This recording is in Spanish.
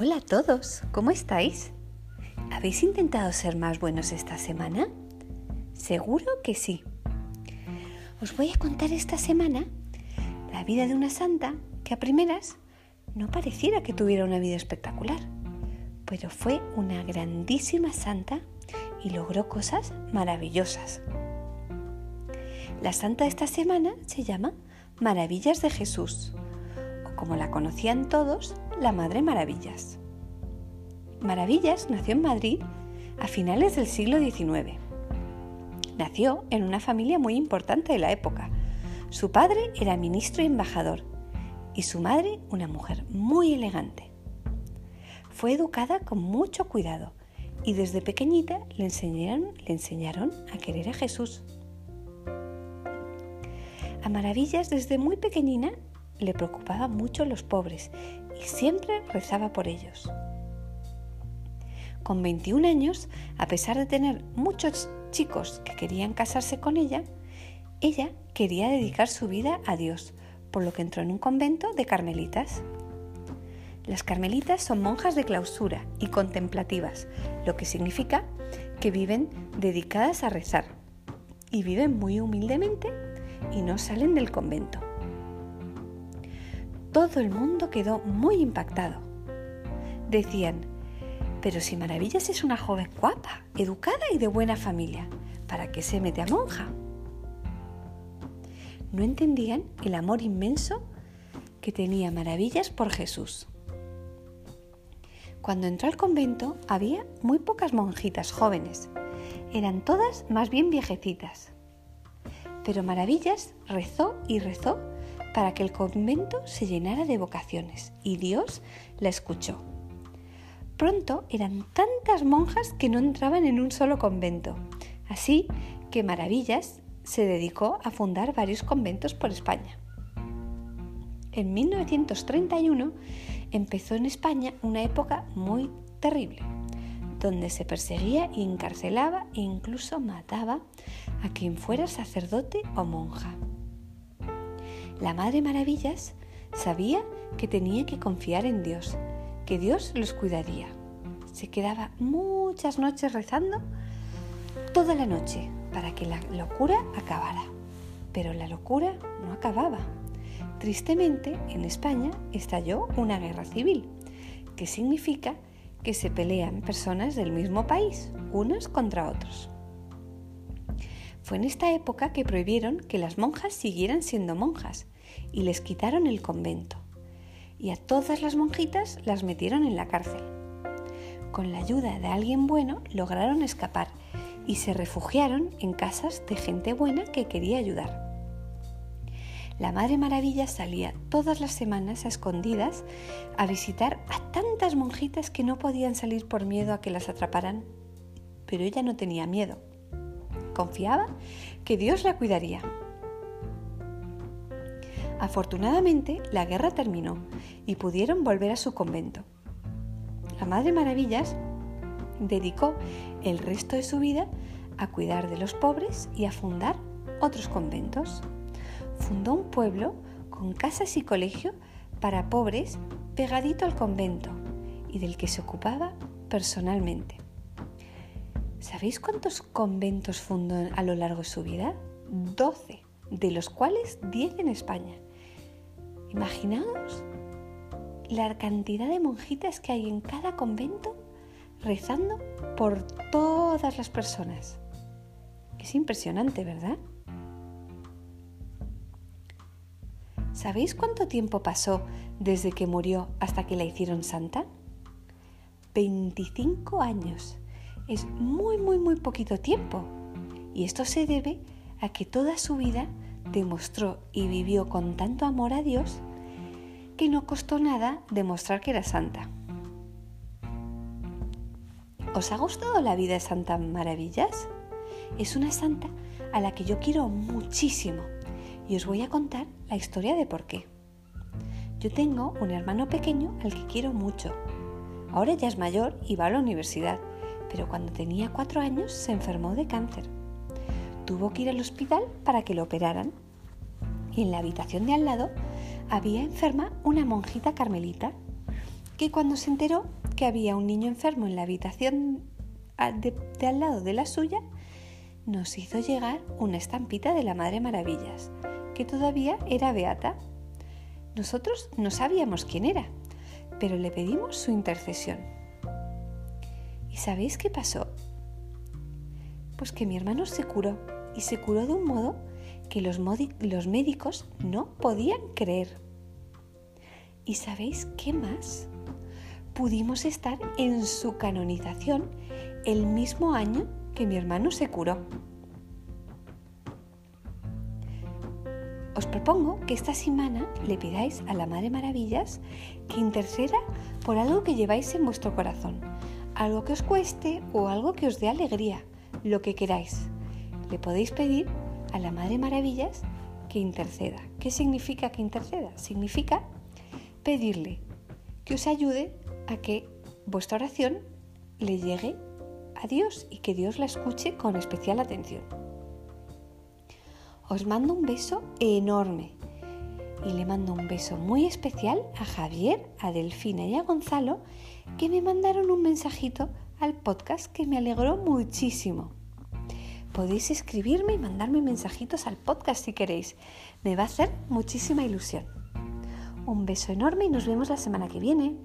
Hola a todos, ¿cómo estáis? ¿Habéis intentado ser más buenos esta semana? Seguro que sí. Os voy a contar esta semana la vida de una santa que a primeras no pareciera que tuviera una vida espectacular, pero fue una grandísima santa y logró cosas maravillosas. La santa de esta semana se llama Maravillas de Jesús, o como la conocían todos, la Madre Maravillas. Maravillas nació en Madrid a finales del siglo XIX. Nació en una familia muy importante de la época. Su padre era ministro y embajador y su madre una mujer muy elegante. Fue educada con mucho cuidado y desde pequeñita le enseñaron, a querer a Jesús. A Maravillas desde muy pequeñina le preocupaban mucho los pobres y siempre rezaba por ellos. Con 21 años, a pesar de tener muchos chicos que querían casarse con ella, ella quería dedicar su vida a Dios, por lo que entró en un convento de carmelitas. Las carmelitas son monjas de clausura y contemplativas, lo que significa que viven dedicadas a rezar y viven muy humildemente y no salen del convento todo el mundo quedó muy impactado. Decían, pero si Maravillas es una joven guapa, educada y de buena familia, ¿para qué se mete a monja? No entendían el amor inmenso que tenía Maravillas por Jesús. Cuando entró al convento había muy pocas monjitas jóvenes. Eran todas más bien viejecitas. Pero Maravillas rezó y rezó para que el convento se llenara de vocaciones y Dios la escuchó. Pronto eran tantas monjas que no entraban en un solo convento, así que Maravillas se dedicó a fundar varios conventos por España. En 1931 empezó en España una época muy terrible, donde se perseguía y encarcelaba e incluso mataba a quien fuera sacerdote o monja. La Madre Maravillas sabía que tenía que confiar en Dios, que Dios los cuidaría. Se quedaba muchas noches rezando toda la noche para que la locura acabara. Pero la locura no acababa. Tristemente, en España estalló una guerra civil, que significa que se pelean personas del mismo país, unos contra otros. Fue en esta época que prohibieron que las monjas siguieran siendo monjas y les quitaron el convento. Y a todas las monjitas las metieron en la cárcel. Con la ayuda de alguien bueno lograron escapar y se refugiaron en casas de gente buena que quería ayudar. La Madre Maravilla salía todas las semanas a escondidas a visitar a tantas monjitas que no podían salir por miedo a que las atraparan. Pero ella no tenía miedo confiaba que Dios la cuidaría. Afortunadamente, la guerra terminó y pudieron volver a su convento. La Madre Maravillas dedicó el resto de su vida a cuidar de los pobres y a fundar otros conventos. Fundó un pueblo con casas y colegio para pobres pegadito al convento y del que se ocupaba personalmente. ¿Sabéis cuántos conventos fundó a lo largo de su vida? 12, de los cuales 10 en España. Imaginaos la cantidad de monjitas que hay en cada convento rezando por todas las personas. Es impresionante, ¿verdad? ¿Sabéis cuánto tiempo pasó desde que murió hasta que la hicieron santa? 25 años es muy, muy, muy poquito tiempo. Y esto se debe a que toda su vida demostró y vivió con tanto amor a Dios que no costó nada demostrar que era santa. ¿Os ha gustado la vida de Santa Maravillas? Es una santa a la que yo quiero muchísimo y os voy a contar la historia de por qué. Yo tengo un hermano pequeño al que quiero mucho. Ahora ya es mayor y va a la universidad, pero cuando tenía cuatro años se enfermó de cáncer. Tuvo que ir al hospital para que lo operaran. Y en la habitación de al lado había enferma una monjita carmelita. que cuando se enteró que había un niño enfermo en la habitación de, de al lado de la suya, nos hizo llegar una estampita de la Madre Maravillas, que todavía era beata. Nosotros no sabíamos quién era, pero le pedimos su intercesión. ¿Y sabéis qué pasó? Pues que mi hermano se curó y se curó de un modo que los, los médicos no podían creer. ¿Y sabéis qué más? Pudimos estar en su canonización el mismo año que mi hermano se curó. Os propongo que esta semana le pidáis a la Madre Maravillas que interceda por algo que lleváis en vuestro corazón, algo que os cueste o algo que os dé alegría, lo que queráis. Le podéis pedir a la Madre Maravillas que interceda. ¿Qué significa que interceda? Significa pedirle que os ayude a que vuestra oración le llegue a Dios y que Dios la escuche con especial atención. Os mando un beso enorme y le mando un beso muy especial a Javier, a Delfina y a Gonzalo que me mandaron un mensajito al podcast que me alegró muchísimo. Podéis escribirme y mandarme mensajitos al podcast si queréis. Me va a hacer muchísima ilusión. Un beso enorme y nos vemos la semana que viene.